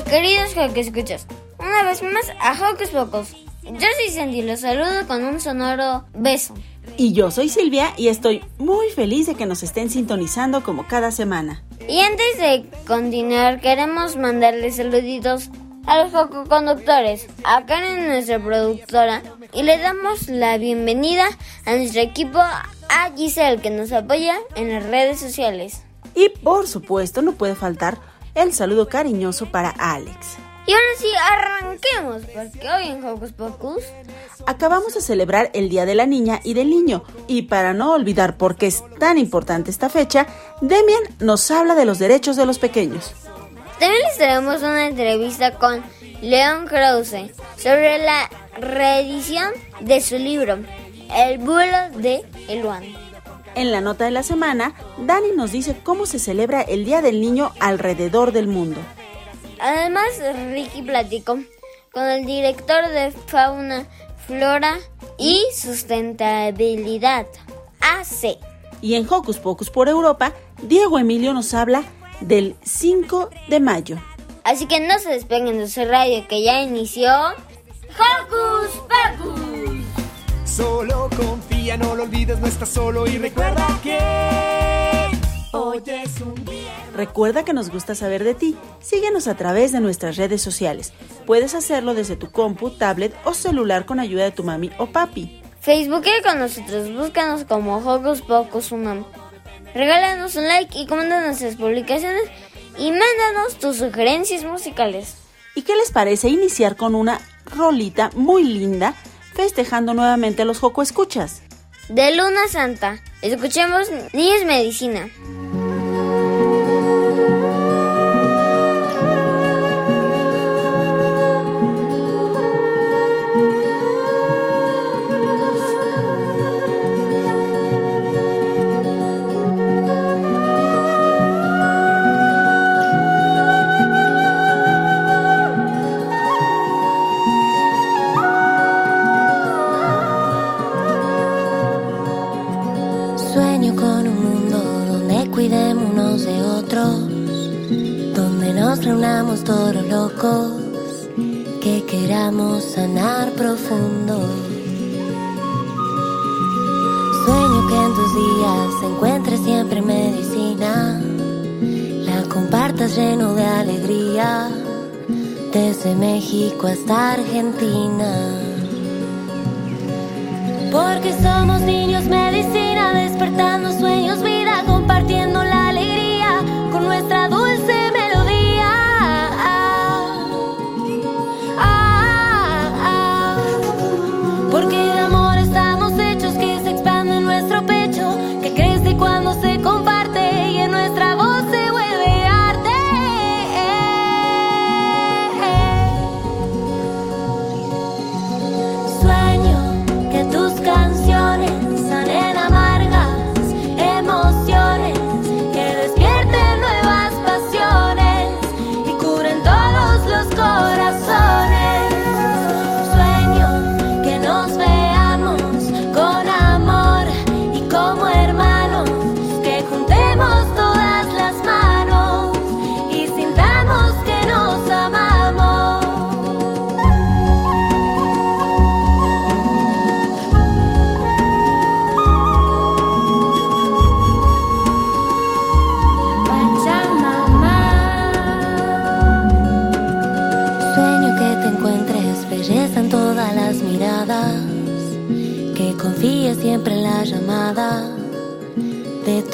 Queridos que escuchas. Una vez más a Hocus Pocus. Yo soy Sandy, los saludo con un sonoro beso. Y yo soy Silvia y estoy muy feliz de que nos estén sintonizando como cada semana. Y antes de continuar, queremos mandarles saluditos a los conductores, a Karen, nuestra productora, y le damos la bienvenida a nuestro equipo, a Giselle, que nos apoya en las redes sociales. Y por supuesto, no puede faltar el saludo cariñoso para Alex. Y ahora sí, arranquemos, porque hoy en Hocus Pocus acabamos de celebrar el Día de la Niña y del Niño. Y para no olvidar por qué es tan importante esta fecha, Demian nos habla de los derechos de los pequeños. También les traemos una entrevista con Leon Krause sobre la reedición de su libro, El vuelo de Eluan. En la nota de la semana, Dani nos dice cómo se celebra el Día del Niño alrededor del mundo. Además, Ricky platicó con el director de Fauna, Flora y Sustentabilidad, AC. Y en Hocus Pocus por Europa, Diego Emilio nos habla del 5 de mayo. Así que no se despeguen de su radio que ya inició Hocus Pocus. Solo confía, no lo olvides, no estás solo y recuerda que hoy es un día. Recuerda que nos gusta saber de ti. Síguenos a través de nuestras redes sociales. Puedes hacerlo desde tu compu, tablet o celular con ayuda de tu mami o papi. Facebook con nosotros, búscanos como Hocus Pocus Unam. Regálanos un like y comenta nuestras publicaciones y mándanos tus sugerencias musicales. ¿Y qué les parece iniciar con una rolita muy linda festejando nuevamente los Joco Escuchas? De Luna Santa, escuchemos Niños Medicina. Profundo. Sueño que en tus días encuentres siempre medicina, la compartas lleno de alegría, desde México hasta Argentina. Porque somos niños medicina, despertando sueños, vida, compartiendo la alegría con nuestra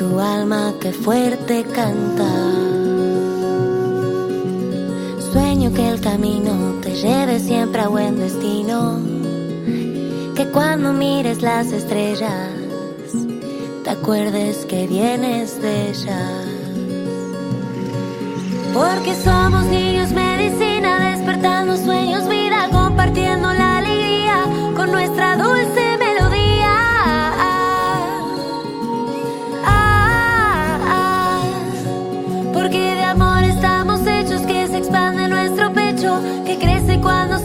tu alma que fuerte canta. Sueño que el camino te lleve siempre a buen destino. Que cuando mires las estrellas te acuerdes que vienes de ellas. Porque somos niños medicina, despertando sueños, vida, compartiendo la alegría con nuestra dulce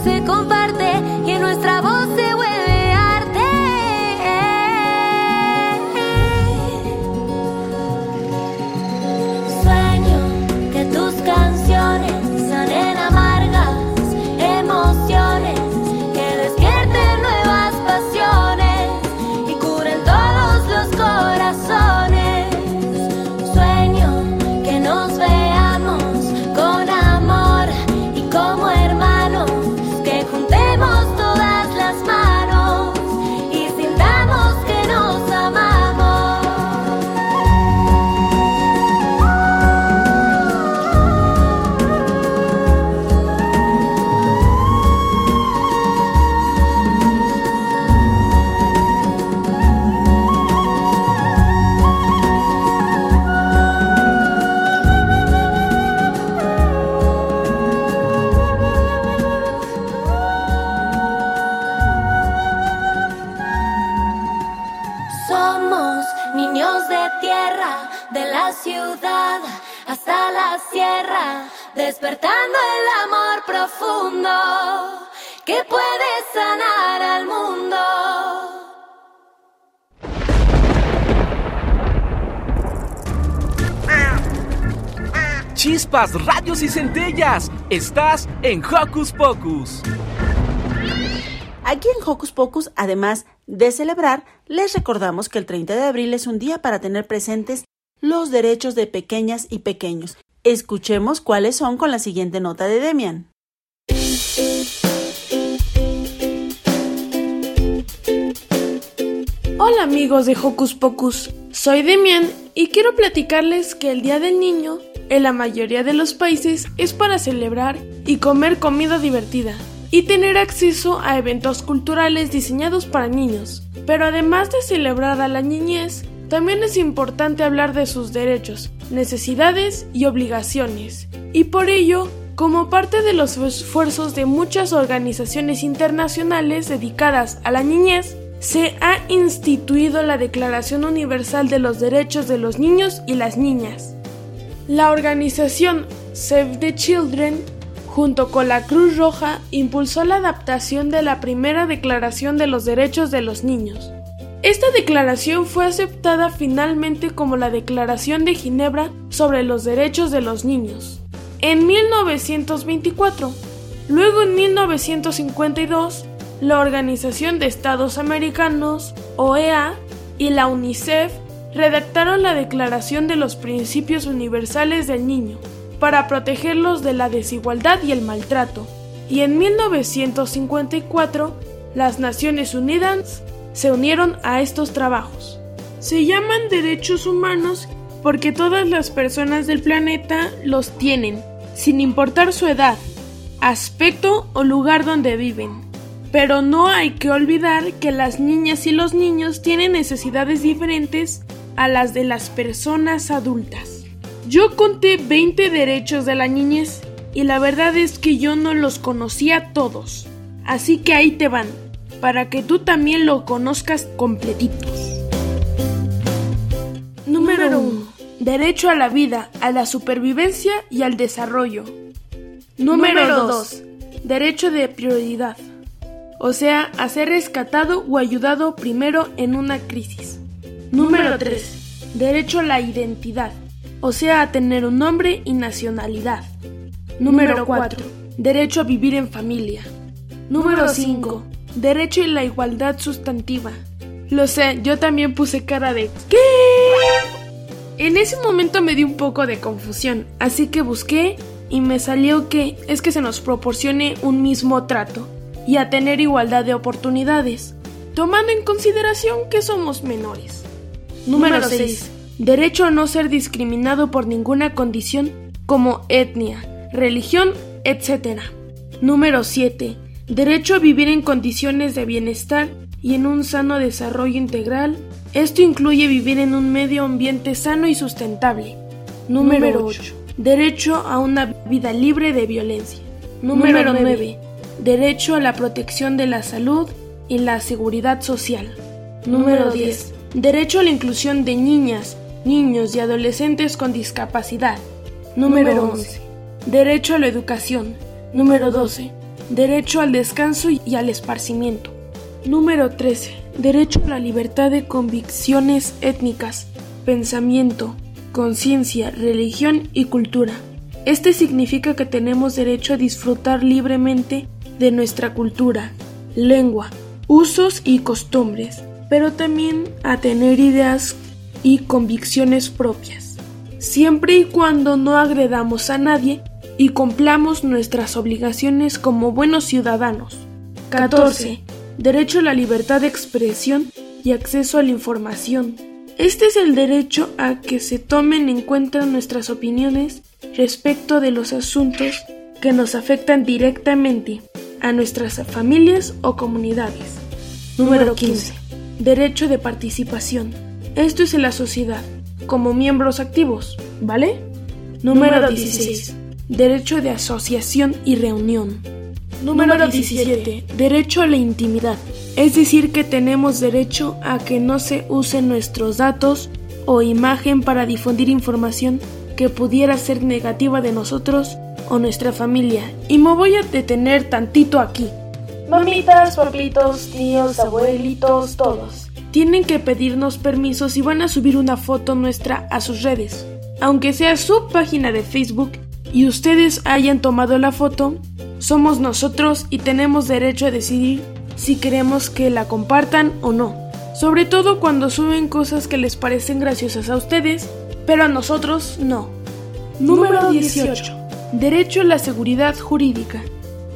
se comparte que puede sanar al mundo. Chispas, radios y centellas. Estás en Hocus Pocus. Aquí en Hocus Pocus, además de celebrar, les recordamos que el 30 de abril es un día para tener presentes los derechos de pequeñas y pequeños. Escuchemos cuáles son con la siguiente nota de Demian. Hola amigos de Hocus Pocus, soy Demian y quiero platicarles que el Día del Niño en la mayoría de los países es para celebrar y comer comida divertida y tener acceso a eventos culturales diseñados para niños. Pero además de celebrar a la niñez, también es importante hablar de sus derechos, necesidades y obligaciones. Y por ello, como parte de los esfuerzos de muchas organizaciones internacionales dedicadas a la niñez, se ha instituido la Declaración Universal de los Derechos de los Niños y las Niñas. La organización Save the Children, junto con la Cruz Roja, impulsó la adaptación de la primera Declaración de los Derechos de los Niños. Esta declaración fue aceptada finalmente como la Declaración de Ginebra sobre los Derechos de los Niños en 1924. Luego en 1952, la Organización de Estados Americanos, OEA, y la UNICEF redactaron la Declaración de los Principios Universales del Niño para protegerlos de la desigualdad y el maltrato. Y en 1954, las Naciones Unidas se unieron a estos trabajos. Se llaman derechos humanos porque todas las personas del planeta los tienen, sin importar su edad, aspecto o lugar donde viven. Pero no hay que olvidar que las niñas y los niños tienen necesidades diferentes a las de las personas adultas. Yo conté 20 derechos de la niñez y la verdad es que yo no los conocía todos. Así que ahí te van, para que tú también lo conozcas completitos. Número 1. Derecho a la vida, a la supervivencia y al desarrollo. Número 2. Derecho de prioridad. O sea, a ser rescatado o ayudado primero en una crisis. Número 3. Derecho a la identidad. O sea, a tener un nombre y nacionalidad. Número 4. Derecho a vivir en familia. Número 5. Derecho a la igualdad sustantiva. Lo sé, yo también puse cara de ¿qué? En ese momento me di un poco de confusión, así que busqué y me salió que es que se nos proporcione un mismo trato y a tener igualdad de oportunidades. tomando en consideración que somos menores. Número 6. Derecho a no ser discriminado por ninguna condición como etnia, religión, etc. Número 7. Derecho a vivir en condiciones de bienestar y en un sano desarrollo integral. Esto incluye vivir en un medio ambiente sano y sustentable. Número 8. Derecho a una vida libre de violencia. Número 9. Derecho a la protección de la salud y la seguridad social. Número 10. Derecho a la inclusión de niñas, niños y adolescentes con discapacidad. Número 11. Derecho a la educación. Número 12. Derecho al descanso y al esparcimiento. Número 13. Derecho a la libertad de convicciones étnicas, pensamiento, conciencia, religión y cultura. Este significa que tenemos derecho a disfrutar libremente de nuestra cultura, lengua, usos y costumbres, pero también a tener ideas y convicciones propias, siempre y cuando no agredamos a nadie y cumplamos nuestras obligaciones como buenos ciudadanos. 14. Derecho a la libertad de expresión y acceso a la información. Este es el derecho a que se tomen en cuenta nuestras opiniones respecto de los asuntos que nos afectan directamente a nuestras familias o comunidades. Número 15. Derecho de participación. Esto es en la sociedad, como miembros activos, ¿vale? Número 16. Derecho de asociación y reunión. Número 17. Derecho a la intimidad. Es decir, que tenemos derecho a que no se usen nuestros datos o imagen para difundir información que pudiera ser negativa de nosotros o nuestra familia. Y me voy a detener tantito aquí. Mamitas, papitos, tíos, abuelitos, todos. Tienen que pedirnos permiso si van a subir una foto nuestra a sus redes. Aunque sea su página de Facebook y ustedes hayan tomado la foto, somos nosotros y tenemos derecho a decidir si queremos que la compartan o no. Sobre todo cuando suben cosas que les parecen graciosas a ustedes, pero a nosotros no. Número 18. Derecho a la seguridad jurídica,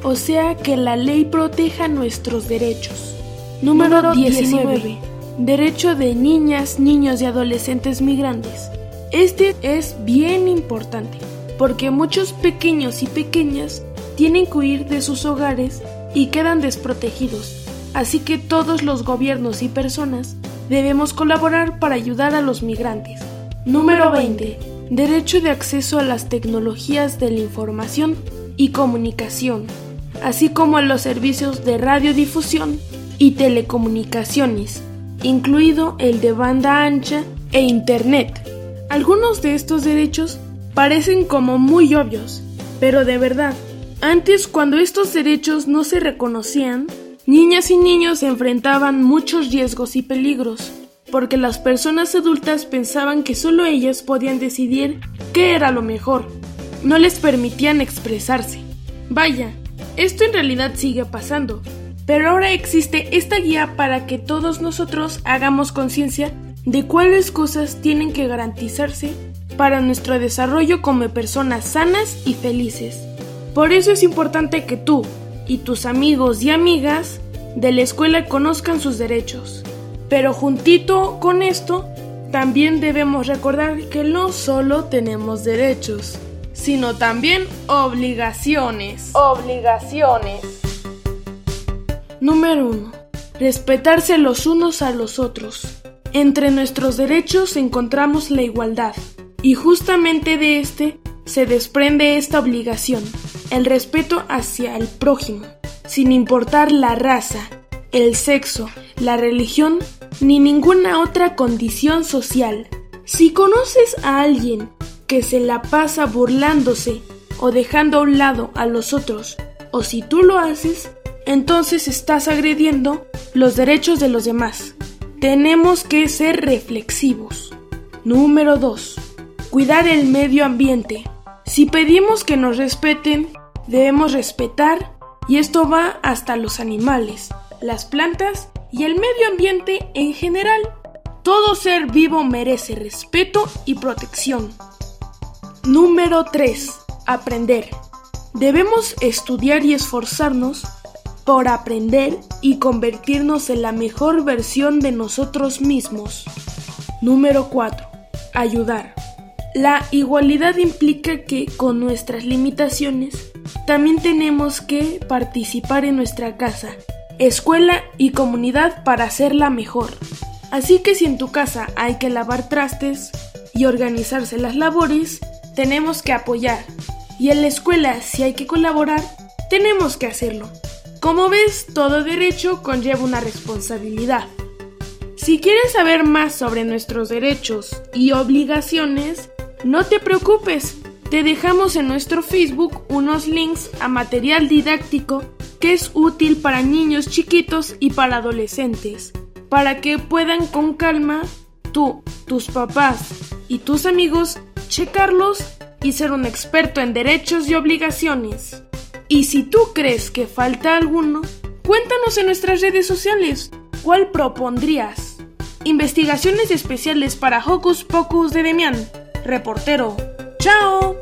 o sea que la ley proteja nuestros derechos. Número 19. Derecho de niñas, niños y adolescentes migrantes. Este es bien importante porque muchos pequeños y pequeñas tienen que huir de sus hogares y quedan desprotegidos. Así que todos los gobiernos y personas debemos colaborar para ayudar a los migrantes. Número 20. Derecho de acceso a las tecnologías de la información y comunicación, así como a los servicios de radiodifusión y telecomunicaciones, incluido el de banda ancha e Internet. Algunos de estos derechos parecen como muy obvios, pero de verdad, antes cuando estos derechos no se reconocían, niñas y niños enfrentaban muchos riesgos y peligros, porque las personas adultas pensaban que solo ellas podían decidir qué era lo mejor, no les permitían expresarse. Vaya, esto en realidad sigue pasando, pero ahora existe esta guía para que todos nosotros hagamos conciencia de cuáles cosas tienen que garantizarse para nuestro desarrollo como personas sanas y felices. Por eso es importante que tú y tus amigos y amigas de la escuela conozcan sus derechos. Pero juntito con esto, también debemos recordar que no solo tenemos derechos, sino también obligaciones. Obligaciones. Número 1. Respetarse los unos a los otros. Entre nuestros derechos encontramos la igualdad. Y justamente de este se desprende esta obligación, el respeto hacia el prójimo, sin importar la raza, el sexo, la religión ni ninguna otra condición social. Si conoces a alguien que se la pasa burlándose o dejando a un lado a los otros, o si tú lo haces, entonces estás agrediendo los derechos de los demás. Tenemos que ser reflexivos. Número 2. Cuidar el medio ambiente. Si pedimos que nos respeten, debemos respetar y esto va hasta los animales, las plantas y el medio ambiente en general. Todo ser vivo merece respeto y protección. Número 3. Aprender. Debemos estudiar y esforzarnos por aprender y convertirnos en la mejor versión de nosotros mismos. Número 4. Ayudar. La igualdad implica que con nuestras limitaciones también tenemos que participar en nuestra casa, escuela y comunidad para hacerla mejor. Así que si en tu casa hay que lavar trastes y organizarse las labores, tenemos que apoyar. Y en la escuela si hay que colaborar, tenemos que hacerlo. Como ves, todo derecho conlleva una responsabilidad. Si quieres saber más sobre nuestros derechos y obligaciones, no te preocupes, te dejamos en nuestro Facebook unos links a material didáctico que es útil para niños chiquitos y para adolescentes, para que puedan con calma tú, tus papás y tus amigos checarlos y ser un experto en derechos y obligaciones. Y si tú crees que falta alguno, cuéntanos en nuestras redes sociales. ¿Cuál propondrías? Investigaciones especiales para Hocus Pocus de Demian. Reportero. ¡Chao!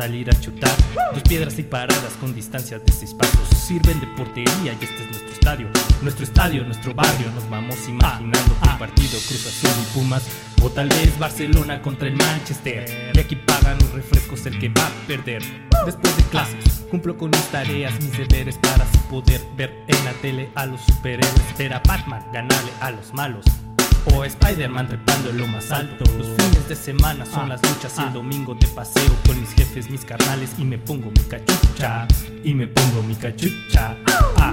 Salir a chutar. Dos piedras y paradas con distancias de seis pasos sirven de portería y este es nuestro estadio. Nuestro estadio, nuestro barrio, nos vamos imaginando que el partido Cruz Azul y Pumas. O tal vez Barcelona contra el Manchester. Y aquí pagan los refrescos el que va a perder. Después de clases, cumplo con mis tareas, mis deberes para así poder ver en la tele a los superhéroes. Ver a Batman ganarle a los malos. O Spider-Man trepando en lo más alto. Los fines de semana son las luchas y el domingo de paseo con mis jefes, mis carnales y me pongo mi cachucha. Y me pongo mi cachucha. Ah.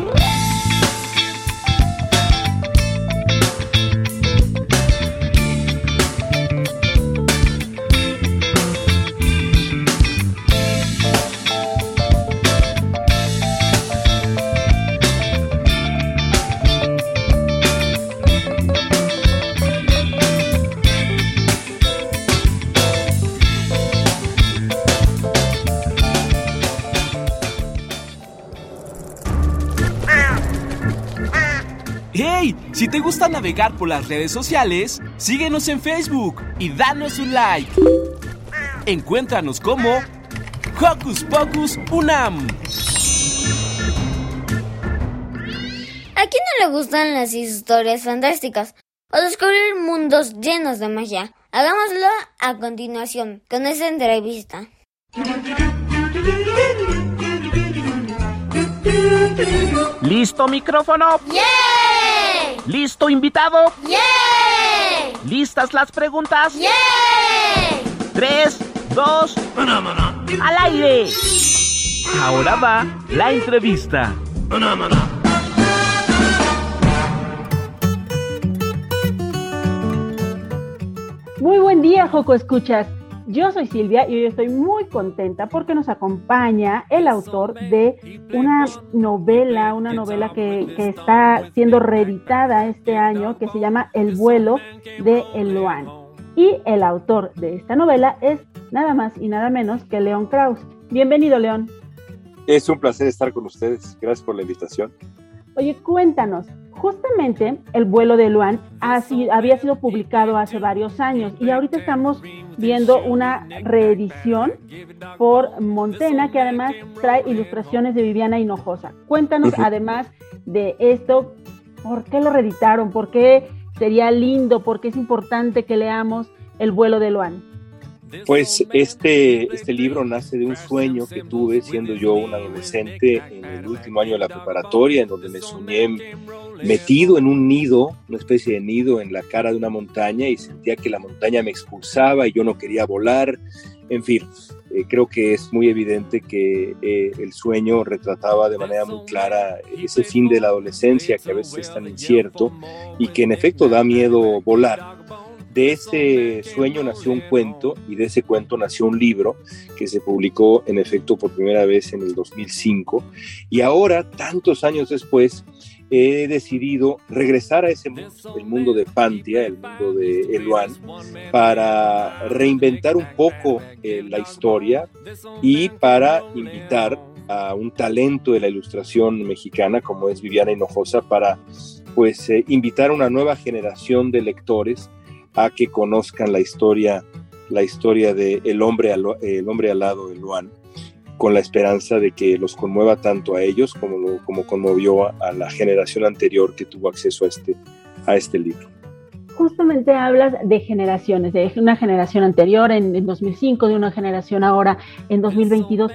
Si te gusta navegar por las redes sociales, síguenos en Facebook y danos un like. Encuéntranos como Hocus Pocus Unam. ¿A quién no le gustan las historias fantásticas o descubrir mundos llenos de magia? Hagámoslo a continuación con esta entrevista. ¿Listo micrófono? ¡Yeah! ¿Listo invitado? ¡Yeah! ¿Listas las preguntas? ¡Yeah! Tres, dos, al aire. Ahora va la entrevista. Muy Hola Joco Escuchas, yo soy Silvia y hoy estoy muy contenta porque nos acompaña el autor de una novela, una novela que, está siendo reeditada este año que se llama El vuelo de Eloan. Y el autor de esta novela es nada más y nada menos que León Kraus. Bienvenido, León. Es un placer estar con ustedes. Gracias por la invitación. Oye, cuéntanos, justamente el vuelo de Luan había sido publicado hace varios años y ahorita estamos viendo una reedición por Montena que además trae ilustraciones de Viviana Hinojosa. Cuéntanos además de esto, ¿por qué lo reeditaron? ¿Por qué sería lindo? ¿Por qué es importante que leamos el vuelo de Luan? Pues este, este libro nace de un sueño que tuve siendo yo un adolescente en el último año de la preparatoria, en donde me soñé metido en un nido, una especie de nido en la cara de una montaña y sentía que la montaña me expulsaba y yo no quería volar. En fin, eh, creo que es muy evidente que eh, el sueño retrataba de manera muy clara ese fin de la adolescencia que a veces es tan incierto y que en efecto da miedo volar de ese sueño nació un cuento y de ese cuento nació un libro que se publicó en efecto por primera vez en el 2005 y ahora, tantos años después, he decidido regresar a ese mundo, el mundo de Pantia, el mundo de Eluan, para reinventar un poco eh, la historia y para invitar a un talento de la ilustración mexicana como es Viviana Hinojosa para pues eh, invitar a una nueva generación de lectores a que conozcan la historia, la historia de el hombre, al, el hombre alado de Luan, con la esperanza de que los conmueva tanto a ellos como, como conmovió a, la generación anterior que tuvo acceso a este, a este libro. Justamente hablas de generaciones, de una generación anterior en, en 2005, de una generación ahora en 2022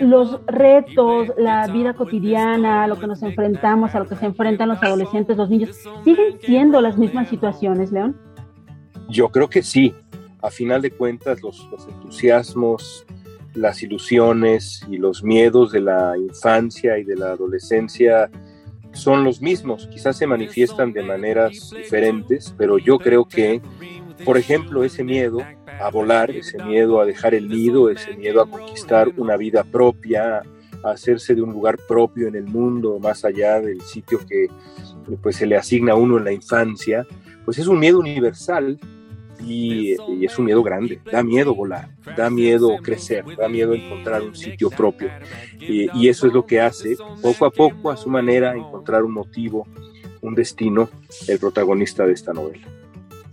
los retos, la vida cotidiana, lo que nos enfrentamos, a lo que se enfrentan los adolescentes, los niños, ¿siguen siendo las mismas situaciones, León? Yo creo que sí. A final de cuentas, los, entusiasmos, las ilusiones y los miedos de la infancia y de la adolescencia son los mismos. Quizás se manifiestan de maneras diferentes, pero yo creo que, por ejemplo, ese miedo a volar, ese miedo a dejar el nido, ese miedo a conquistar una vida propia, a hacerse de un lugar propio en el mundo, más allá del sitio que pues, se le asigna a uno en la infancia, pues es un miedo universal y, es un miedo grande. Da miedo volar, da miedo crecer, da miedo encontrar un sitio propio. y eso es lo que hace, poco a poco, a su manera, encontrar un motivo, un destino, el protagonista de esta novela.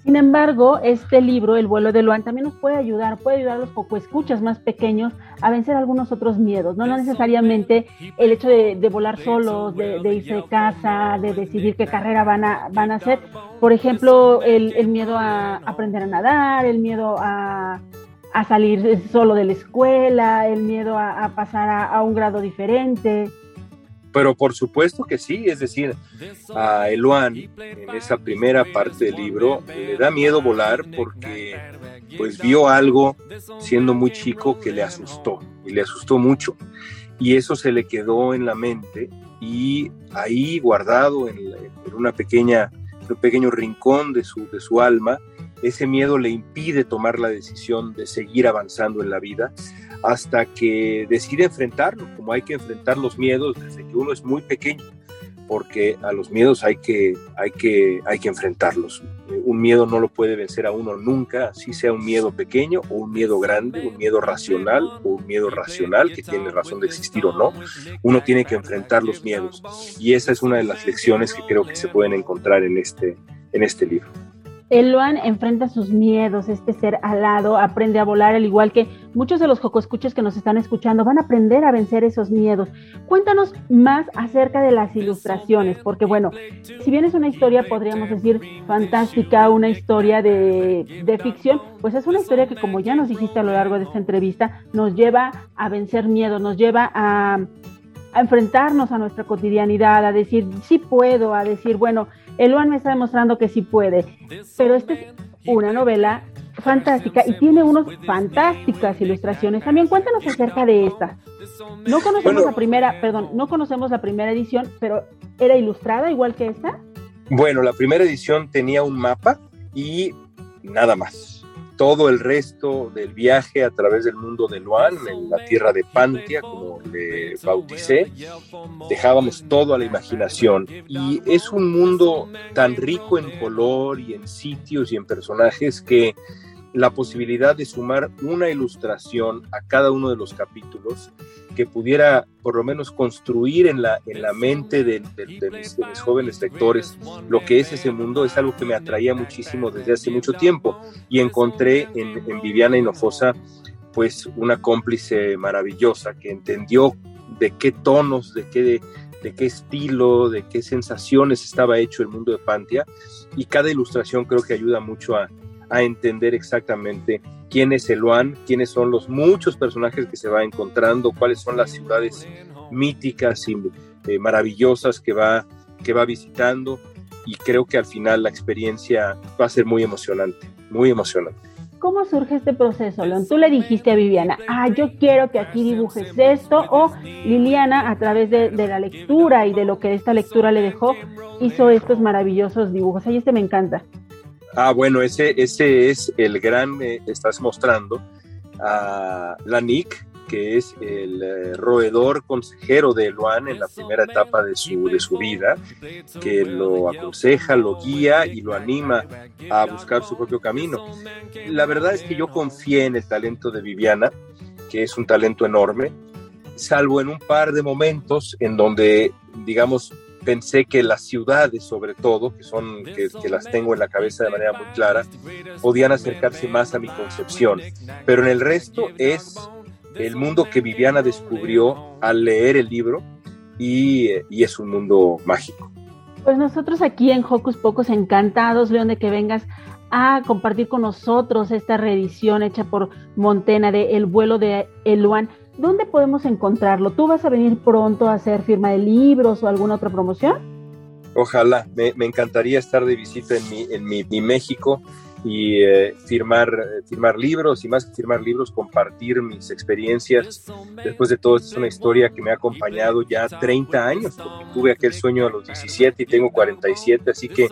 Sin embargo, este libro, El vuelo de Luan, también nos puede ayudar, puede ayudar a los poco escuchas más pequeños a vencer algunos otros miedos, no, no necesariamente el hecho de, volar solos, de, irse de casa, de decidir qué carrera van a, van a hacer. Por ejemplo, el, miedo a aprender a nadar, el miedo a, salir solo de la escuela, el miedo a, pasar a un grado diferente. Pero por supuesto que sí, es decir, a Eloan en esa primera parte del libro le da miedo volar porque pues vio algo siendo muy chico que le asustó y le asustó mucho. Y eso se le quedó en la mente y ahí guardado en, una pequeña un pequeño rincón de su, de su alma, ese miedo le impide tomar la decisión de seguir avanzando en la vida hasta que decide enfrentarlo, como hay que enfrentar los miedos desde que uno es muy pequeño, porque a los miedos hay que, hay que, hay que enfrentarlos. Un miedo no lo puede vencer a uno nunca, si sea un miedo pequeño o un miedo grande, un miedo racional o un miedo racional que tiene razón de existir o no. Uno tiene que enfrentar los miedos y esa es una de las lecciones que creo que se pueden encontrar en este, en este libro. Eloan enfrenta sus miedos, este ser alado, aprende a volar, al igual que muchos de los jocoscuchos que nos están escuchando van a aprender a vencer esos miedos. Cuéntanos más acerca de las ilustraciones, porque bueno, si bien es una historia, podríamos decir, fantástica, una historia de, de ficción, pues es una historia que, como ya nos dijiste a lo largo de esta entrevista, nos lleva a vencer miedos, nos lleva a enfrentarnos a nuestra cotidianidad, a decir, sí puedo, a decir, bueno, Eluan me está demostrando que sí puede. Pero esta es una novela fantástica y tiene unas fantásticas ilustraciones. También cuéntanos acerca de esta. No conocemos la primera, perdón, no conocemos la primera edición, pero ¿era ilustrada igual que esta? Bueno, la primera edición tenía un mapa y nada más. Todo el resto del viaje a través del mundo de Luan, en la tierra de Pantia, como le bauticé, dejábamos todo a la imaginación. Y es un mundo tan rico en color y en sitios y en personajes que la posibilidad de sumar una ilustración a cada uno de los capítulos que pudiera por lo menos construir en la, en la mente de, mis, jóvenes lectores lo que es ese mundo es algo que me atraía muchísimo desde hace mucho tiempo. Y encontré en, en Viviana Hinojosa pues una cómplice maravillosa que entendió de qué tonos, de qué, de qué estilo, de qué sensaciones estaba hecho el mundo de Pantia. Y cada ilustración creo que ayuda mucho a, a entender exactamente quién es Eloan, quiénes son los muchos personajes que se va encontrando, cuáles son las ciudades míticas y eh, maravillosas que va, que va visitando y creo que al final la experiencia va a ser muy emocionante, muy emocionante. ¿Cómo surge este proceso, León? Tú le dijiste a Viviana, ah, yo quiero que aquí dibujes esto, o Liliana, a través de, de, la lectura y de lo que esta lectura le dejó, hizo estos maravillosos dibujos. Ahí este me encanta. Ah, bueno, ese, ese es el gran, eh, estás mostrando a la Nick, que es el eh, roedor consejero de Luan en la primera etapa de su, de su vida, que lo aconseja, lo guía y lo anima a buscar su propio camino. La verdad es que yo confié en el talento de Viviana, que es un talento enorme, salvo en un par de momentos en donde, digamos, pensé que las ciudades, sobre todo, que son que, las tengo en la cabeza de manera muy clara, podían acercarse más a mi concepción. Pero en el resto es el mundo que Viviana descubrió al leer el libro y, es un mundo mágico. Pues nosotros aquí en Hocus Pocos encantados, León, de que vengas a compartir con nosotros esta reedición hecha por Montena de El vuelo de Eluan. ¿Dónde podemos encontrarlo? ¿Tú vas a venir pronto a hacer firma de libros o alguna otra promoción? Ojalá, me, encantaría estar de visita en mi, en mi, México y eh, firmar, firmar libros y más que firmar libros, compartir mis experiencias. Después de todo, esta es una historia que me ha acompañado ya 30 años, porque tuve aquel sueño a los 17 y tengo 47, así que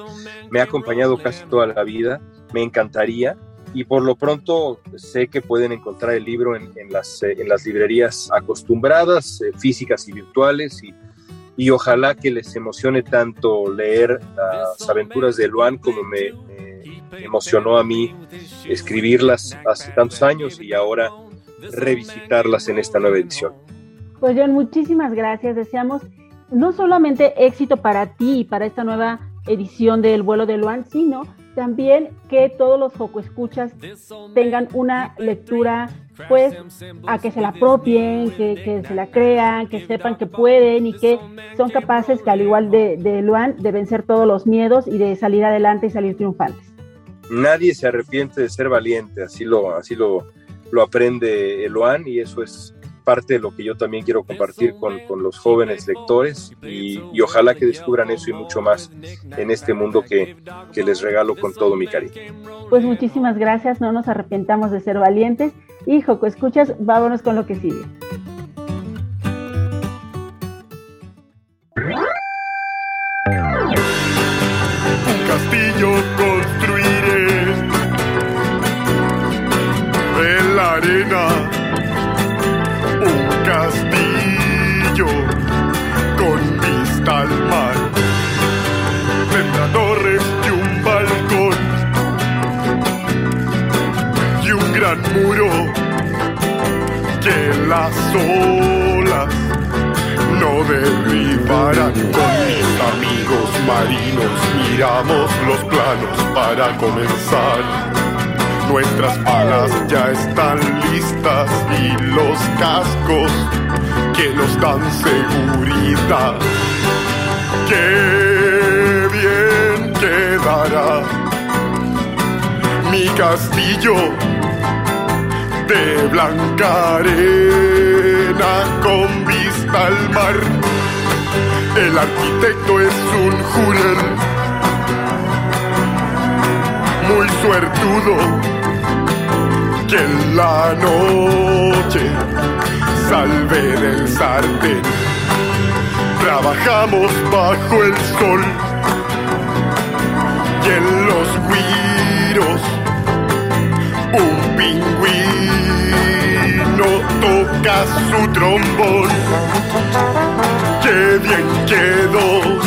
me ha acompañado casi toda la vida. Me encantaría y por lo pronto sé que pueden encontrar el libro en, las, eh, las, librerías acostumbradas, eh, físicas y virtuales, y, ojalá que les emocione tanto leer las aventuras de Luan como me, emocionó a mí escribirlas hace tantos años y ahora revisitarlas en esta nueva edición. Pues John, muchísimas gracias. Deseamos no solamente éxito para ti y para esta nueva edición del vuelo de Luan, sino también que todos los foco escuchas tengan una lectura, pues, a que se la apropien, que, se la crean, que sepan que pueden y que son capaces, que al igual de, de Luan, de vencer todos los miedos y de salir adelante y salir triunfantes. Nadie se arrepiente de ser valiente, así lo, así lo, lo aprende Luan y eso es parte de lo que yo también quiero compartir con, con los jóvenes lectores y, y, ojalá que descubran eso y mucho más en este mundo que, que les regalo con todo mi cariño. Pues muchísimas gracias, no nos arrepentamos de ser valientes y Joco, escuchas, vámonos con lo que sigue. castillo construiré en la arena que las olas no derribarán. Con mis amigos marinos miramos los planos para comenzar Nuestras palas ya están listas y los cascos que nos dan seguridad. Qué bien quedará mi castillo de blanca arena con vista al mar. El arquitecto es un jurel muy suertudo que en la noche salve del sartén. Trabajamos bajo el sol y en los guiros vino toca su trombón. Qué bien quedó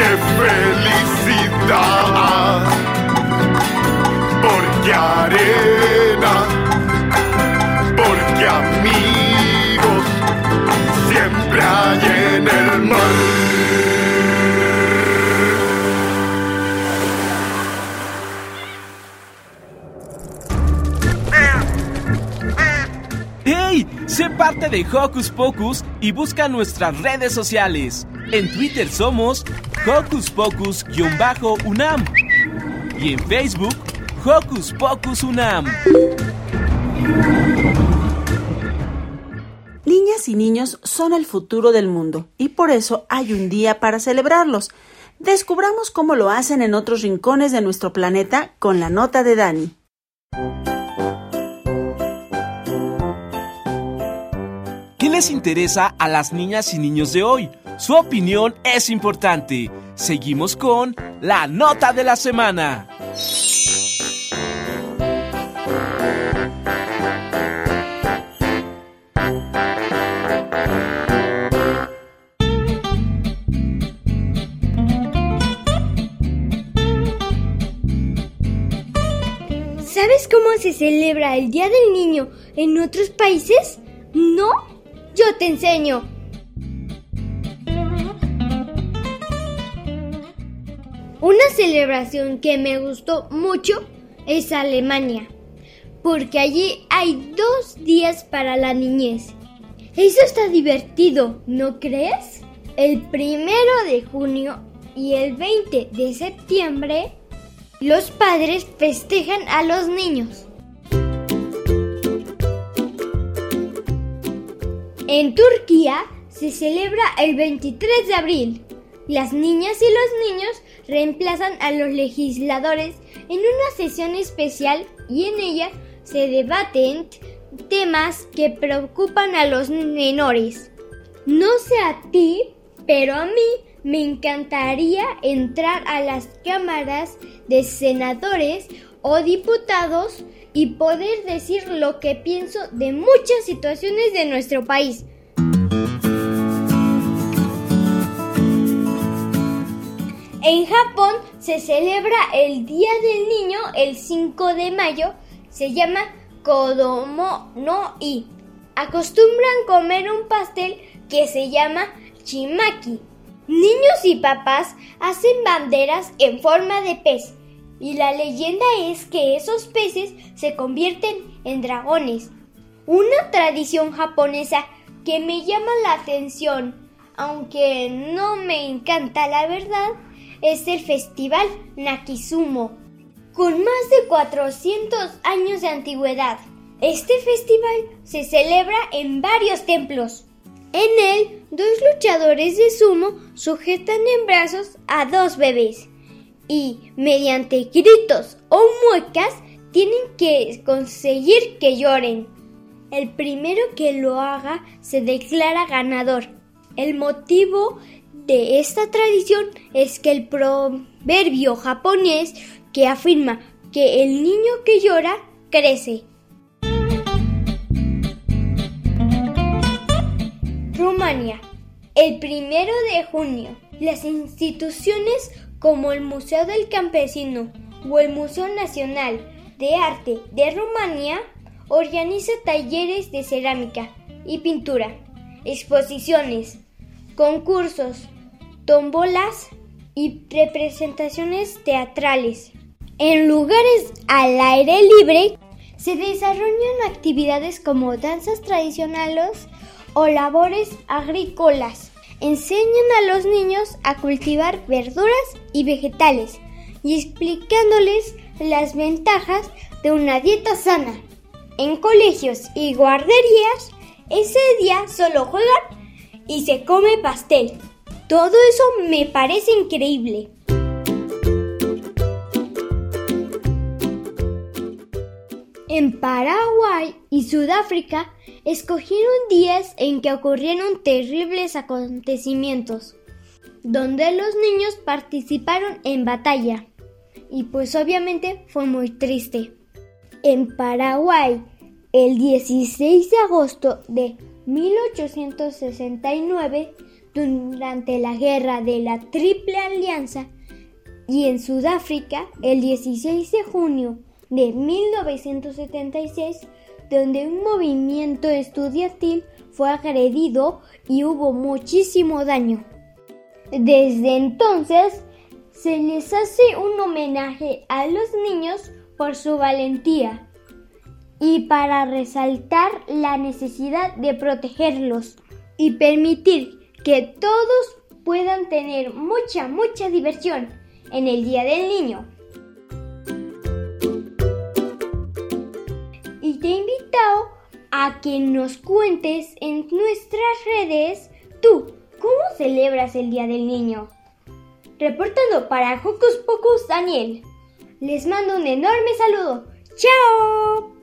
¡Qué felicidad! Porque arena, porque amigos siempre hay en el mar. ¡Hey! Sé parte de Hocus Pocus y busca nuestras redes sociales. En Twitter somos Hocus Pocus-UNAM y en Facebook Hocus Pocus UNAM. Niñas y niños son el futuro del mundo y por eso hay un día para celebrarlos. Descubramos cómo lo hacen en otros rincones de nuestro planeta con la nota de Dani. ¿Qué les interesa a las niñas y niños de hoy? Su opinión es importante. Seguimos con la nota de la semana. ¿Sabes cómo se celebra el Día del Niño en otros países? ¿No? Yo te enseño. Una celebración que me gustó mucho es Alemania, porque allí hay dos días para la niñez. Eso está divertido, ¿no crees? El primero de junio y el 20 de septiembre, los padres festejan a los niños. En Turquía se celebra el 23 de abril. Las niñas y los niños reemplazan a los legisladores en una sesión especial y en ella se debaten temas que preocupan a los menores. No sé a ti, pero a mí me encantaría entrar a las cámaras de senadores o diputados y poder decir lo que pienso de muchas situaciones de nuestro país. En Japón se celebra el Día del Niño el 5 de mayo, se llama Kodomo no I. Acostumbran comer un pastel que se llama chimaki. Niños y papás hacen banderas en forma de pez y la leyenda es que esos peces se convierten en dragones. Una tradición japonesa que me llama la atención, aunque no me encanta la verdad, es el festival Nakizumo, con más de 400 años de antigüedad. Este festival se celebra en varios templos. En él, dos luchadores de sumo sujetan en brazos a dos bebés y, mediante gritos o muecas, tienen que conseguir que lloren. El primero que lo haga se declara ganador. El motivo de esta tradición es que el proverbio japonés que afirma que el niño que llora crece. Rumania. El primero de junio, las instituciones como el Museo del Campesino o el Museo Nacional de Arte de Rumania organiza talleres de cerámica y pintura, exposiciones, concursos, tombolas y representaciones teatrales. En lugares al aire libre se desarrollan actividades como danzas tradicionales o labores agrícolas. Enseñan a los niños a cultivar verduras y vegetales y explicándoles las ventajas de una dieta sana. En colegios y guarderías, ese día solo juegan y se come pastel. Todo eso me parece increíble. En Paraguay y Sudáfrica escogieron días en que ocurrieron terribles acontecimientos, donde los niños participaron en batalla. Y pues obviamente fue muy triste. En Paraguay, el 16 de agosto de 1869, durante la guerra de la Triple Alianza, y en Sudáfrica, el 16 de junio de 1976, donde un movimiento estudiantil fue agredido y hubo muchísimo daño. Desde entonces, se les hace un homenaje a los niños por su valentía y para resaltar la necesidad de protegerlos y permitir que todos puedan tener mucha, mucha diversión en el Día del Niño. Y te invito a que nos cuentes en nuestras redes tú, ¿cómo celebras el Día del Niño? Reportando para Hocus Pocus Daniel. Les mando un enorme saludo. ¡Chao!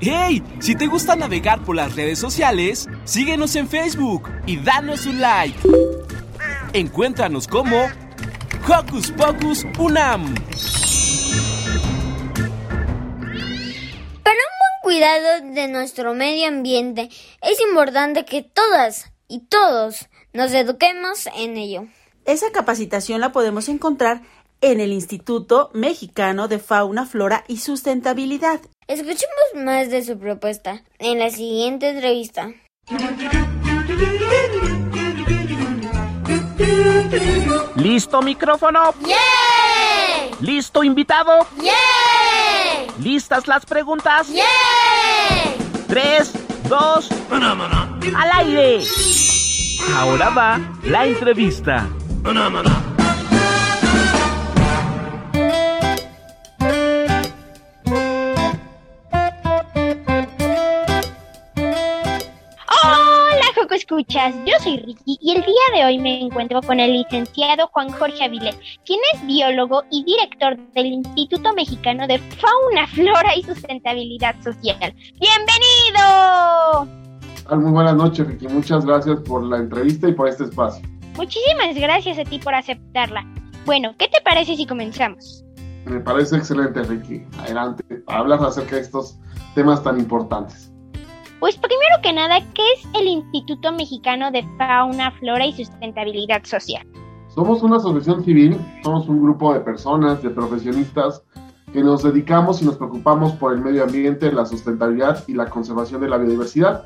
¡Hey! Si te gusta navegar por las redes sociales, síguenos en Facebook y danos un like. Encuéntranos como Hocus Pocus Unam. Para un buen cuidado de nuestro medio ambiente, es importante que todas y todos nos eduquemos en ello. Esa capacitación la podemos encontrar en el Instituto Mexicano de Fauna, Flora y Sustentabilidad. Escuchemos más de su propuesta en la siguiente entrevista. ¿Listo micrófono? ¡Yeah! ¿Listo invitado? ¡Yeah! ¿Listas las preguntas? ¡Yeah! Tres, dos, al aire. Ahora va la entrevista. Escuchas. Yo soy Ricky y el día de hoy me encuentro con el licenciado Juan Jorge Avilés, quien es biólogo y director del Instituto Mexicano de Fauna, Flora y Sustentabilidad Social. ¡Bienvenido! Muy buenas noches, Ricky. Muchas gracias por la entrevista y por este espacio. Muchísimas gracias a ti por aceptarla. Bueno, ¿qué te parece si comenzamos? Me parece excelente, Ricky. Adelante, hablas acerca de estos temas tan importantes. Pues primero que nada, ¿qué es el Instituto Mexicano de Fauna, Flora y Sustentabilidad Social? Somos una asociación civil, somos un grupo de personas, de profesionistas que nos dedicamos y nos preocupamos por el medio ambiente, la sustentabilidad y la conservación de la biodiversidad.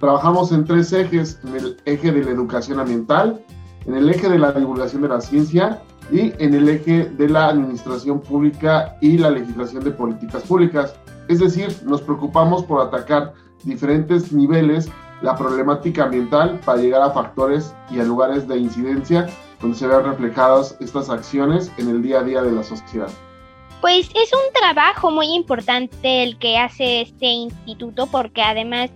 Trabajamos en tres ejes, en el eje de la educación ambiental, en el eje de la divulgación de la ciencia y en el eje de la administración pública y la legislación de políticas públicas. Es decir, nos preocupamos por atacar diferentes niveles la problemática ambiental para llegar a factores y a lugares de incidencia donde se vean reflejadas estas acciones en el día a día de la sociedad. Pues es un trabajo muy importante el que hace este instituto porque además,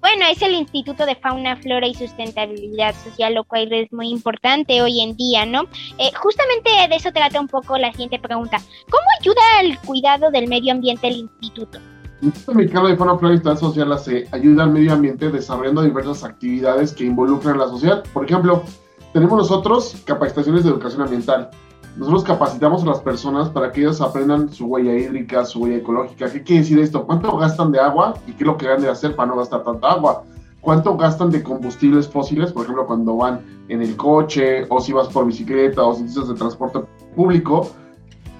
bueno, es el Instituto de Fauna, Flora y Sustentabilidad Social, lo cual es muy importante hoy en día, ¿no? Eh, justamente de eso trata un poco la siguiente pregunta. ¿Cómo ayuda al cuidado del medio ambiente el instituto? El Instituto Mexicano de Sustentabilidad Social hace, ayuda al medio ambiente desarrollando diversas actividades que involucran a la sociedad. Por ejemplo, tenemos nosotros capacitaciones de educación ambiental. Nosotros capacitamos a las personas para que ellos aprendan su huella hídrica, su huella ecológica. ¿Qué quiere decir esto? ¿Cuánto gastan de agua y qué es lo que deben de hacer para no gastar tanta agua? ¿Cuánto gastan de combustibles fósiles? Por ejemplo, cuando van en el coche o si vas por bicicleta o si utilizas de transporte público.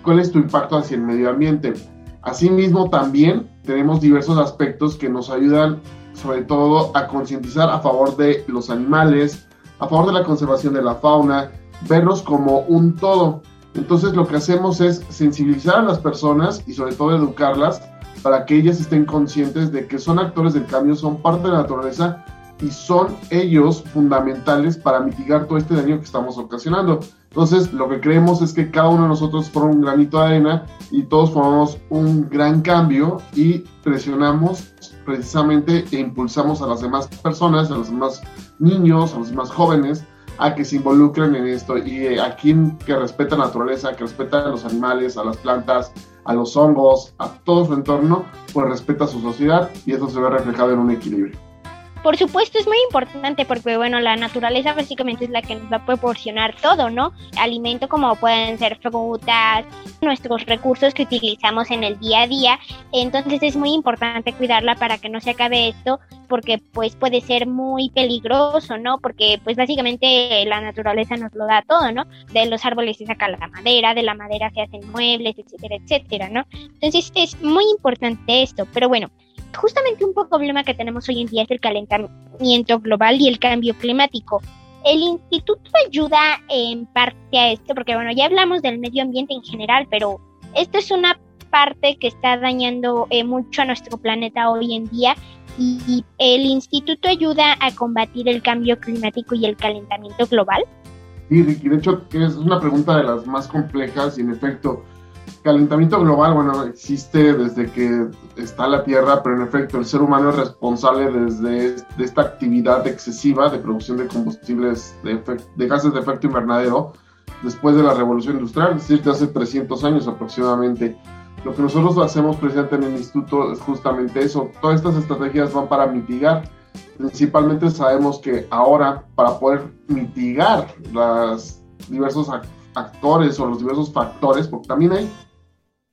cuál es tu impacto hacia el medio ambiente. Asimismo, también tenemos diversos aspectos que nos ayudan sobre todo a concientizar a favor de los animales, a favor de la conservación de la fauna, verlos como un todo. Entonces lo que hacemos es sensibilizar a las personas y sobre todo educarlas para que ellas estén conscientes de que son actores del cambio, son parte de la naturaleza y son ellos fundamentales para mitigar todo este daño que estamos ocasionando. Entonces, lo que creemos es que cada uno de nosotros forma un granito de arena y todos formamos un gran cambio y presionamos precisamente e impulsamos a las demás personas, a los demás niños, a los demás jóvenes, a que se involucren en esto y eh, a quien que respeta la naturaleza, que respeta a los animales, a las plantas, a los hongos, a todo su entorno, pues respeta su sociedad y eso se ve reflejado en un equilibrio. Por supuesto es muy importante porque, bueno, la naturaleza básicamente es la que nos va a proporcionar todo, ¿no? Alimento como pueden ser frutas, nuestros recursos que utilizamos en el día a día. Entonces es muy importante cuidarla para que no se acabe esto porque pues puede ser muy peligroso, ¿no? Porque pues básicamente la naturaleza nos lo da todo, ¿no? De los árboles se saca la madera, de la madera se hacen muebles, etcétera, etcétera, ¿no? Entonces es muy importante esto, pero bueno, justamente un problema que tenemos hoy en día es el calentamiento global y el cambio climático. El instituto ayuda en parte a esto, porque bueno, ya hablamos del medio ambiente en general, pero esto es una parte que está dañando eh, mucho a nuestro planeta hoy en día y el instituto ayuda a combatir el cambio climático y el calentamiento global. Sí, Ricky, de hecho es una pregunta de las más complejas y en efecto calentamiento global, bueno, existe desde que está la Tierra, pero en efecto el ser humano es responsable desde de esta actividad excesiva de producción de combustibles de, gases de efecto invernadero después de la revolución industrial, es decir, de hace 300 años aproximadamente. Lo que nosotros hacemos precisamente en el instituto es justamente eso. Todas estas estrategias van para mitigar. Principalmente sabemos que ahora para poder mitigar los diversos actores o los diversos factores, porque también hay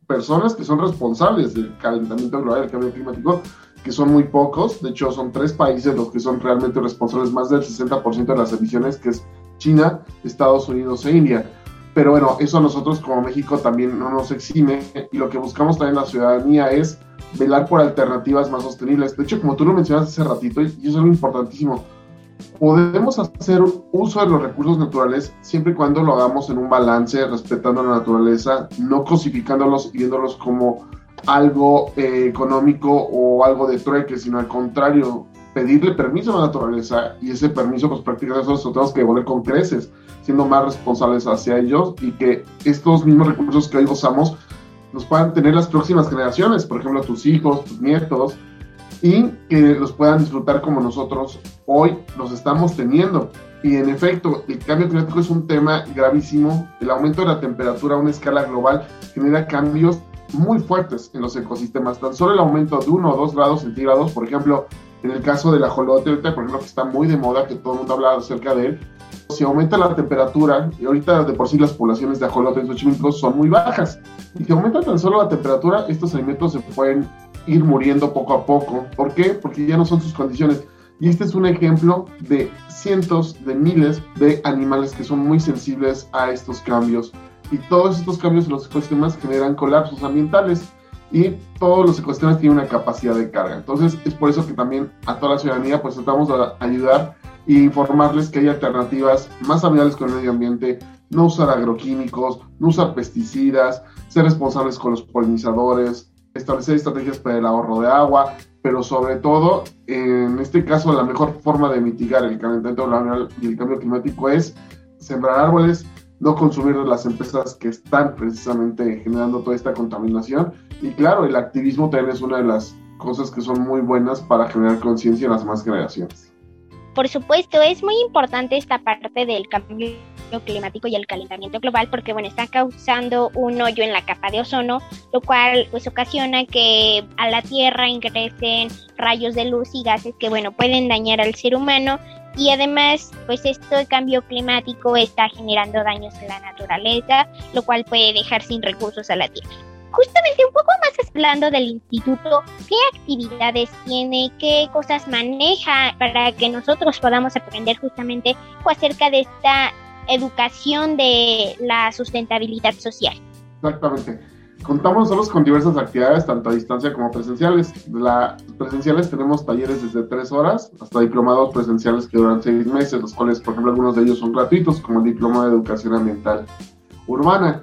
personas que son responsables del calentamiento global, del cambio climático, que son muy pocos. De hecho, son tres países los que son realmente responsables, más del 60% de las emisiones, que es China, Estados Unidos e India. Pero bueno, eso a nosotros como México también no nos exime y lo que buscamos también la ciudadanía es velar por alternativas más sostenibles. De hecho, como tú lo mencionaste hace ratito, y eso es algo importantísimo, podemos hacer uso de los recursos naturales siempre y cuando lo hagamos en un balance, respetando la naturaleza, no cosificándolos y viéndolos como algo eh, económico o algo de trueque, sino al contrario, pedirle permiso a la naturaleza y ese permiso, pues prácticamente nosotros tenemos que devolver con creces, siendo más responsables hacia ellos y que estos mismos recursos que hoy gozamos los puedan tener las próximas generaciones, por ejemplo, tus hijos, tus nietos, y que los puedan disfrutar como nosotros hoy los estamos teniendo. Y en efecto, el cambio climático es un tema gravísimo. El aumento de la temperatura a una escala global genera cambios muy fuertes en los ecosistemas. Tan solo el aumento de 1 o 2 grados centígrados, por ejemplo, en el caso del ajolote, por ejemplo, que está muy de moda, que todo el mundo habla acerca de él, si aumenta la temperatura, y ahorita de por sí las poblaciones de ajolotes en Xochimilco son muy bajas, y si aumenta tan solo la temperatura, estos alimentos se pueden ir muriendo poco a poco. ¿Por qué? Porque ya no son sus condiciones. Y este es un ejemplo de cientos de miles de animales que son muy sensibles a estos cambios. Y todos estos cambios en los ecosistemas generan colapsos ambientales y todos los ecosistemas tienen una capacidad de carga. Entonces es por eso que también a toda la ciudadanía pues tratamos de ayudar e informarles que hay alternativas más amigables con el medio ambiente, no usar agroquímicos, no usar pesticidas, ser responsables con los polinizadores, establecer estrategias para el ahorro de agua, pero sobre todo, en este caso, la mejor forma de mitigar el calentamiento global y el cambio climático es sembrar árboles, no consumir de las empresas que están precisamente generando toda esta contaminación. Y claro, el activismo también es una de las cosas que son muy buenas para generar conciencia en las más generaciones. Por supuesto, es muy importante esta parte del cambio climático y el calentamiento global porque bueno está causando un hoyo en la capa de ozono lo cual pues ocasiona que a la tierra ingresen rayos de luz y gases que bueno pueden dañar al ser humano y además pues esto de cambio climático está generando daños en la naturaleza lo cual puede dejar sin recursos a la tierra justamente un poco más hablando del instituto, ¿qué actividades tiene? ¿Qué cosas maneja para que nosotros podamos aprender justamente acerca de esta educación de la sustentabilidad social? Exactamente. Contamos nosotros con diversas actividades, tanto a distancia como presenciales. La, presenciales tenemos talleres desde tres horas hasta diplomados presenciales que duran seis meses, los cuales, por ejemplo, algunos de ellos son gratuitos, como el Diploma de Educación Ambiental Urbana.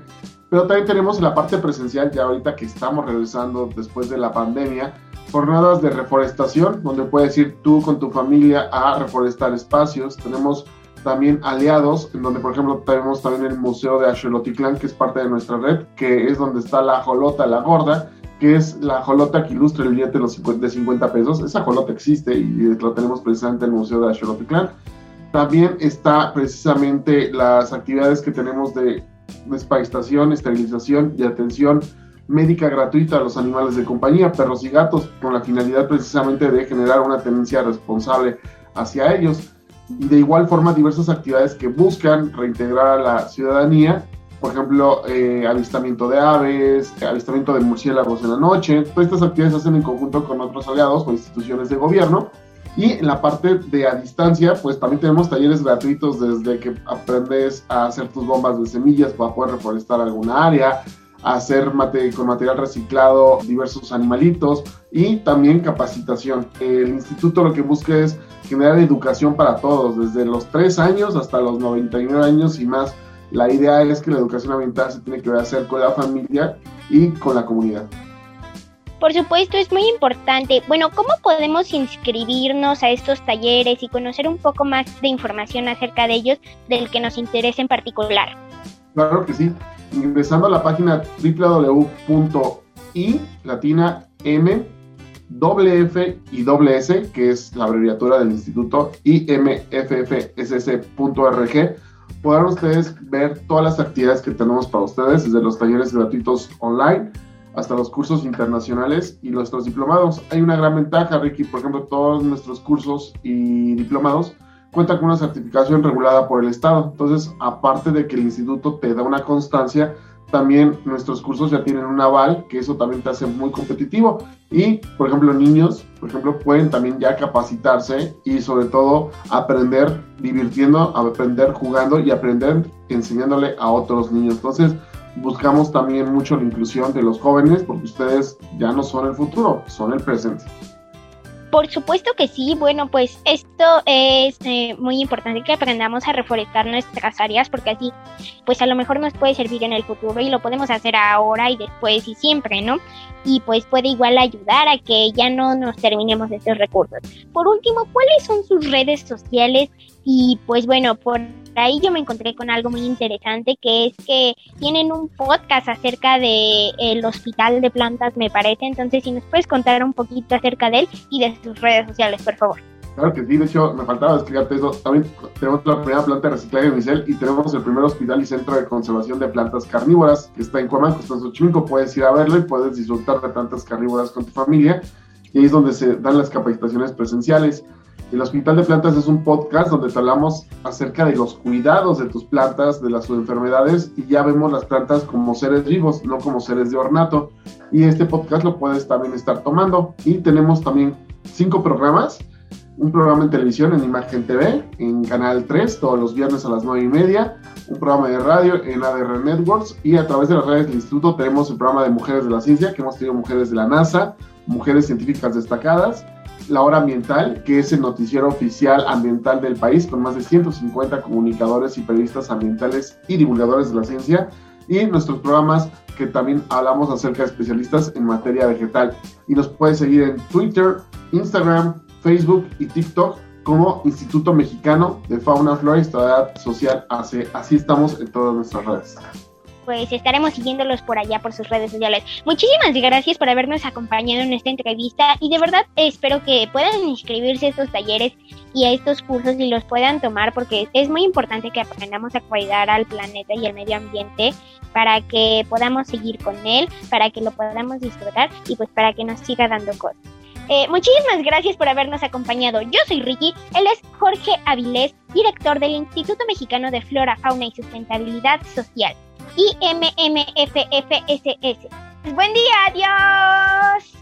Pero también tenemos la parte presencial, ya ahorita que estamos regresando después de la pandemia, jornadas de reforestación, donde puedes ir tú con tu familia a reforestar espacios. Tenemos también aliados, en donde por ejemplo tenemos también el Museo de Axolotitlán, que es parte de nuestra red, que es donde está la jolota, la gorda, que es la jolota que ilustra el billete de, los 50, de 50 pesos. Esa jolota existe y la tenemos precisamente en el Museo de Axolotitlán. También está precisamente las actividades que tenemos de desparasitación, esterilización y atención médica gratuita a los animales de compañía, perros y gatos, con la finalidad precisamente de generar una tenencia responsable hacia ellos. Y de igual forma diversas actividades que buscan reintegrar a la ciudadanía, por ejemplo, eh, avistamiento de aves, avistamiento de murciélagos en la noche. Todas estas actividades se hacen en conjunto con otros aliados o instituciones de gobierno. Y en la parte de a distancia, pues también tenemos talleres gratuitos desde que aprendes a hacer tus bombas de semillas para poder reforestar alguna área, hacer con material reciclado diversos animalitos y también capacitación. El instituto lo que busca es generar educación para todos, desde los 3 años hasta los 99 años y más. La idea es que la educación ambiental se tiene que hacer con la familia y con la comunidad. Por supuesto, es muy importante. Bueno, ¿cómo podemos inscribirnos a estos talleres y conocer un poco más de información acerca de ellos del que nos interese en particular? Claro que sí ingresando a la página www.i latina m F y S, que es la abreviatura del instituto imffss.org, podrán ustedes ver todas las actividades que tenemos para ustedes, desde los talleres gratuitos online hasta los cursos internacionales y nuestros diplomados. Hay una gran ventaja, Ricky, por ejemplo, todos nuestros cursos y diplomados cuenta con una certificación regulada por el Estado. Entonces, aparte de que el instituto te da una constancia, también nuestros cursos ya tienen un aval, que eso también te hace muy competitivo. Y, por ejemplo, niños, por ejemplo, pueden también ya capacitarse y sobre todo aprender divirtiendo, aprender jugando y aprender enseñándole a otros niños. Entonces, buscamos también mucho la inclusión de los jóvenes porque ustedes ya no son el futuro, son el presente. Por supuesto que sí, bueno, pues esto es eh, muy importante que aprendamos a reforestar nuestras áreas porque así, pues a lo mejor nos puede servir en el futuro y lo podemos hacer ahora y después y siempre, ¿no? Y pues puede igual ayudar a que ya no nos terminemos estos recursos. Por último, ¿cuáles son sus redes sociales? Y pues bueno, por ahí yo me encontré con algo muy interesante que es que tienen un podcast acerca de el hospital de plantas me parece entonces si nos puedes contar un poquito acerca de él y de sus redes sociales por favor Claro que sí, de hecho me faltaba explicarte eso. También tenemos la primera planta de reciclaje de Micel y tenemos el primer hospital y centro de conservación de plantas carnívoras que está en Cuamaco, está en Xochimilco. Puedes ir a verlo y puedes disfrutar de plantas carnívoras con tu familia. Y ahí es donde se dan las capacitaciones presenciales. El Hospital de Plantas es un podcast donde te hablamos acerca de los cuidados de tus plantas, de las enfermedades y ya vemos las plantas como seres vivos, no como seres de ornato. Y este podcast lo puedes también estar tomando. Y tenemos también cinco programas. Un programa en televisión en Imagen TV, en Canal 3, todos los viernes a las 9 y media. Un programa de radio en ADR Networks. Y a través de las redes del instituto tenemos el programa de Mujeres de la Ciencia, que hemos tenido mujeres de la NASA, mujeres científicas destacadas la Hora Ambiental, que es el noticiero oficial ambiental del país, con más de 150 comunicadores y periodistas ambientales y divulgadores de la ciencia, y nuestros programas que también hablamos acerca de especialistas en materia vegetal. Y nos puedes seguir en Twitter, Instagram, Facebook y TikTok como Instituto Mexicano de Fauna, Flora y Sociedad Social Así estamos en todas nuestras redes pues estaremos siguiéndolos por allá por sus redes sociales. Muchísimas gracias por habernos acompañado en esta entrevista y de verdad espero que puedan inscribirse a estos talleres y a estos cursos y los puedan tomar porque es muy importante que aprendamos a cuidar al planeta y al medio ambiente para que podamos seguir con él, para que lo podamos disfrutar y pues para que nos siga dando cosas. Eh, muchísimas gracias por habernos acompañado. Yo soy Ricky, él es Jorge Avilés, director del Instituto Mexicano de Flora, Fauna y Sustentabilidad Social. IMMFFSS. Buen día, adiós.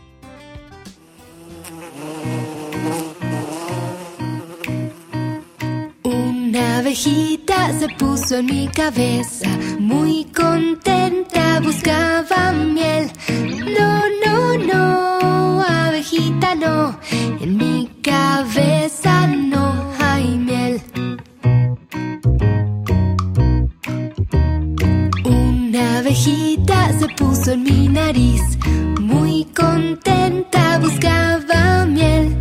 Una abejita se puso en mi cabeza Muy contenta buscaba miel. No, no, no, abejita no. En mi cabeza no hay miel. Una abejita se puso en mi nariz. Muy contenta buscaba miel.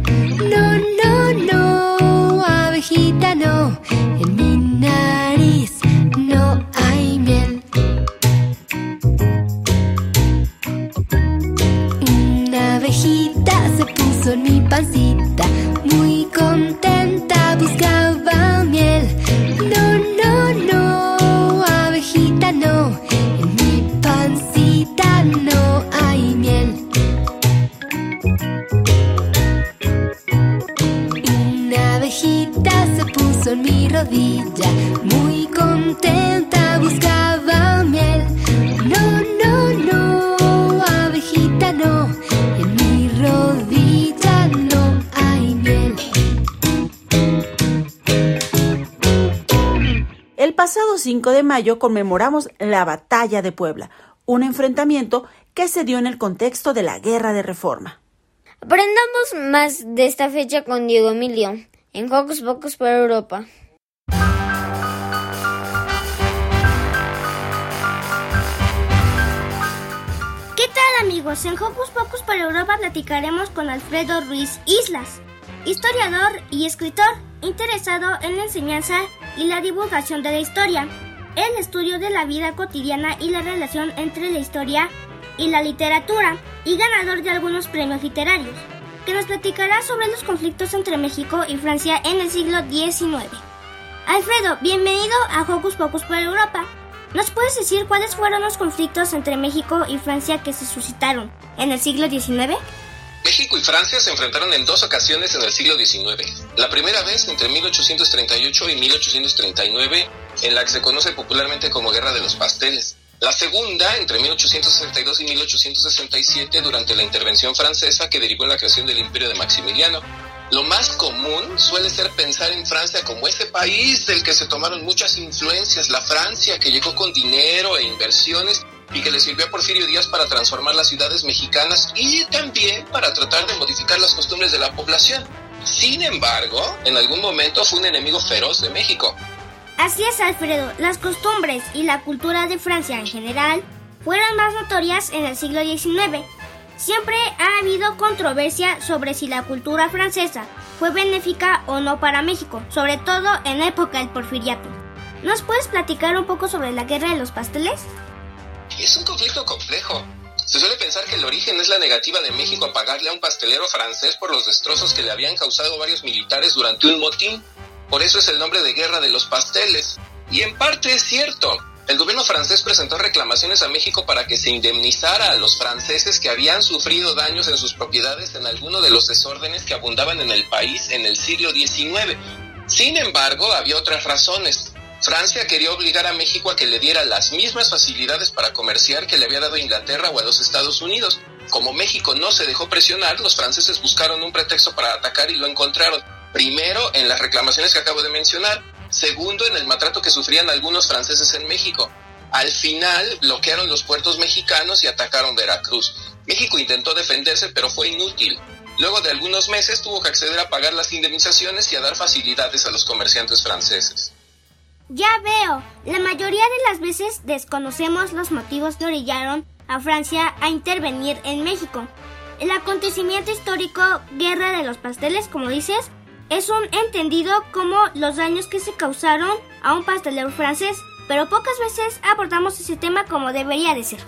No, no, no, abejita no. En mi nariz no hay miel. Una abejita se puso en mi pancita. Muy contenta mayo conmemoramos la Batalla de Puebla, un enfrentamiento que se dio en el contexto de la Guerra de Reforma. Aprendamos más de esta fecha con Diego Emilio, en Hocus Pocus por Europa. ¿Qué tal amigos? En Hocus Pocus para Europa platicaremos con Alfredo Ruiz Islas, historiador y escritor interesado en la enseñanza y la divulgación de la historia, el estudio de la vida cotidiana y la relación entre la historia y la literatura, y ganador de algunos premios literarios, que nos platicará sobre los conflictos entre México y Francia en el siglo XIX. Alfredo, bienvenido a Hocus Pocus por Europa. ¿Nos puedes decir cuáles fueron los conflictos entre México y Francia que se suscitaron en el siglo XIX? México y Francia se enfrentaron en dos ocasiones en el siglo XIX. La primera vez entre 1838 y 1839, en la que se conoce popularmente como Guerra de los Pasteles. La segunda entre 1862 y 1867 durante la intervención francesa que derivó en la creación del imperio de Maximiliano. Lo más común suele ser pensar en Francia como ese país del que se tomaron muchas influencias, la Francia que llegó con dinero e inversiones y que le sirvió a Porfirio Díaz para transformar las ciudades mexicanas y también para tratar de modificar las costumbres de la población. Sin embargo, en algún momento fue un enemigo feroz de México. Así es, Alfredo. Las costumbres y la cultura de Francia en general fueron más notorias en el siglo XIX. Siempre ha habido controversia sobre si la cultura francesa fue benéfica o no para México, sobre todo en época del porfiriato. ¿Nos puedes platicar un poco sobre la guerra de los pasteles? Es un conflicto complejo. Se suele pensar que el origen es la negativa de México a pagarle a un pastelero francés por los destrozos que le habían causado varios militares durante un motín. Por eso es el nombre de Guerra de los Pasteles. Y en parte es cierto. El gobierno francés presentó reclamaciones a México para que se indemnizara a los franceses que habían sufrido daños en sus propiedades en alguno de los desórdenes que abundaban en el país en el siglo XIX. Sin embargo, había otras razones. Francia quería obligar a México a que le diera las mismas facilidades para comerciar que le había dado a Inglaterra o a los Estados Unidos. Como México no se dejó presionar, los franceses buscaron un pretexto para atacar y lo encontraron. Primero, en las reclamaciones que acabo de mencionar. Segundo, en el maltrato que sufrían algunos franceses en México. Al final, bloquearon los puertos mexicanos y atacaron Veracruz. México intentó defenderse, pero fue inútil. Luego de algunos meses tuvo que acceder a pagar las indemnizaciones y a dar facilidades a los comerciantes franceses. Ya veo, la mayoría de las veces desconocemos los motivos que orillaron a Francia a intervenir en México. El acontecimiento histórico Guerra de los Pasteles, como dices, es un entendido como los daños que se causaron a un pastelero francés, pero pocas veces abordamos ese tema como debería de ser.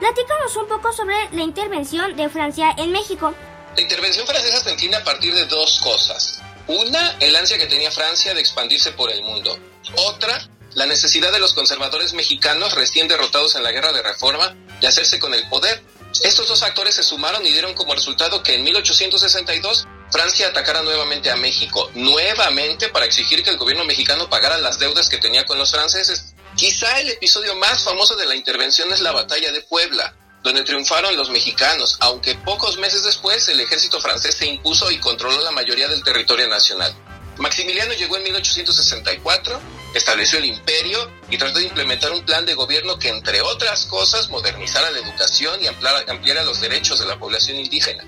Platícanos un poco sobre la intervención de Francia en México. La intervención francesa se entiende a partir de dos cosas. Una, el ansia que tenía Francia de expandirse por el mundo. Otra, la necesidad de los conservadores mexicanos recién derrotados en la guerra de reforma de hacerse con el poder. Estos dos actores se sumaron y dieron como resultado que en 1862 Francia atacara nuevamente a México, nuevamente para exigir que el gobierno mexicano pagara las deudas que tenía con los franceses. Quizá el episodio más famoso de la intervención es la batalla de Puebla, donde triunfaron los mexicanos, aunque pocos meses después el ejército francés se impuso y controló la mayoría del territorio nacional. Maximiliano llegó en 1864, estableció el imperio y trató de implementar un plan de gobierno que, entre otras cosas, modernizara la educación y ampliara, ampliara los derechos de la población indígena.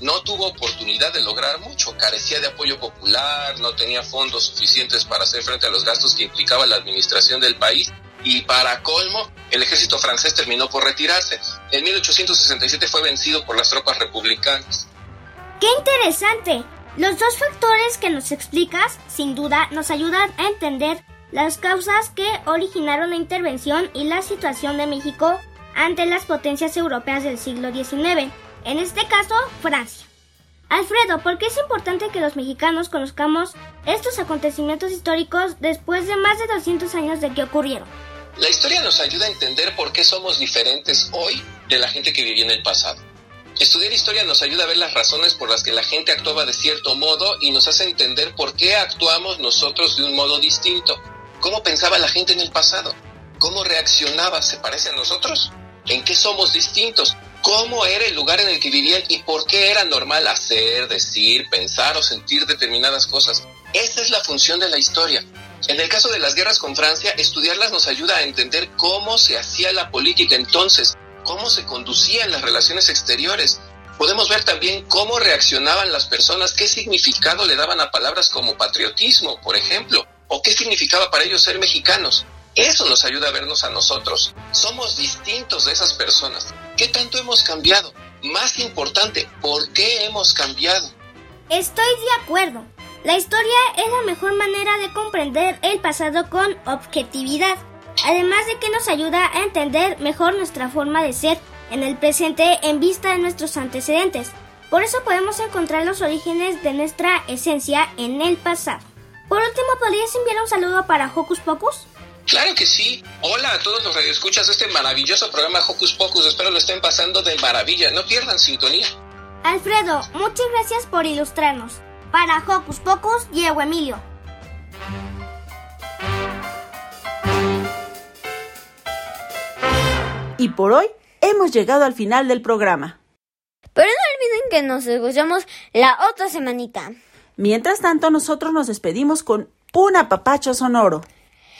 No tuvo oportunidad de lograr mucho, carecía de apoyo popular, no tenía fondos suficientes para hacer frente a los gastos que implicaba la administración del país y para colmo, el ejército francés terminó por retirarse. En 1867 fue vencido por las tropas republicanas. ¡Qué interesante! Los dos factores que nos explicas, sin duda, nos ayudan a entender las causas que originaron la intervención y la situación de México ante las potencias europeas del siglo XIX, en este caso Francia. Alfredo, ¿por qué es importante que los mexicanos conozcamos estos acontecimientos históricos después de más de 200 años de que ocurrieron? La historia nos ayuda a entender por qué somos diferentes hoy de la gente que vivía en el pasado. Estudiar historia nos ayuda a ver las razones por las que la gente actuaba de cierto modo y nos hace entender por qué actuamos nosotros de un modo distinto. ¿Cómo pensaba la gente en el pasado? ¿Cómo reaccionaba? ¿Se parece a nosotros? ¿En qué somos distintos? ¿Cómo era el lugar en el que vivían y por qué era normal hacer, decir, pensar o sentir determinadas cosas? Esa es la función de la historia. En el caso de las guerras con Francia, estudiarlas nos ayuda a entender cómo se hacía la política entonces, cómo se conducían las relaciones exteriores. Podemos ver también cómo reaccionaban las personas, qué significado le daban a palabras como patriotismo, por ejemplo, o qué significaba para ellos ser mexicanos. Eso nos ayuda a vernos a nosotros. Somos distintos de esas personas. ¿Qué tanto hemos cambiado? Más importante, ¿por qué hemos cambiado? Estoy de acuerdo. La historia es la mejor manera de comprender el pasado con objetividad además de que nos ayuda a entender mejor nuestra forma de ser en el presente en vista de nuestros antecedentes. Por eso podemos encontrar los orígenes de nuestra esencia en el pasado. Por último, ¿podrías enviar un saludo para Hocus Pocus? Claro que sí. Hola a todos los radioescuchas de este maravilloso programa Hocus Pocus. Espero lo estén pasando de maravilla. No pierdan sintonía. Alfredo, muchas gracias por ilustrarnos. Para Hocus Pocus, Diego Emilio. Y por hoy hemos llegado al final del programa. Pero no olviden que nos escuchamos la otra semanita. Mientras tanto, nosotros nos despedimos con un apapacho sonoro.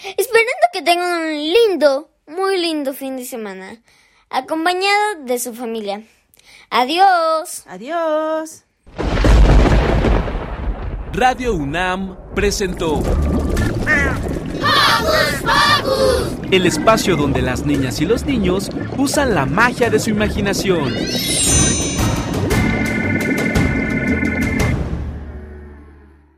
Esperando que tengan un lindo, muy lindo fin de semana, acompañado de su familia. Adiós. Adiós. Radio UNAM presentó el espacio donde las niñas y los niños usan la magia de su imaginación.